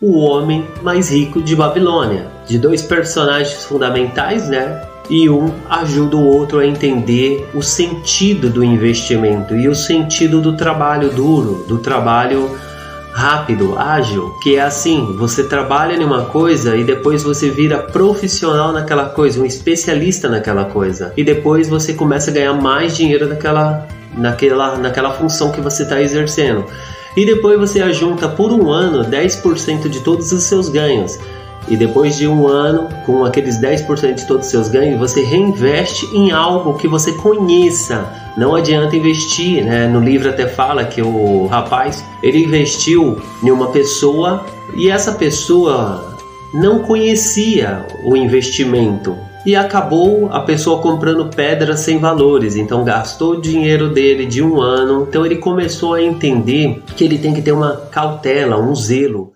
O Homem Mais Rico de Babilônia, de dois personagens fundamentais, né? E um ajuda o outro a entender o sentido do investimento e o sentido do trabalho duro, do trabalho rápido, ágil, que é assim, você trabalha em uma coisa e depois você vira profissional naquela coisa, um especialista naquela coisa. E depois você começa a ganhar mais dinheiro naquela naquela naquela função que você está exercendo. E depois você ajunta por um ano 10% de todos os seus ganhos. E depois de um ano, com aqueles 10% de todos os seus ganhos, você reinveste em algo que você conheça. Não adianta investir, né? No livro até fala que o rapaz, ele investiu em uma pessoa e essa pessoa não conhecia o investimento e acabou a pessoa comprando pedras sem valores, então gastou o dinheiro dele de um ano. Então ele começou a entender que ele tem que ter uma cautela, um zelo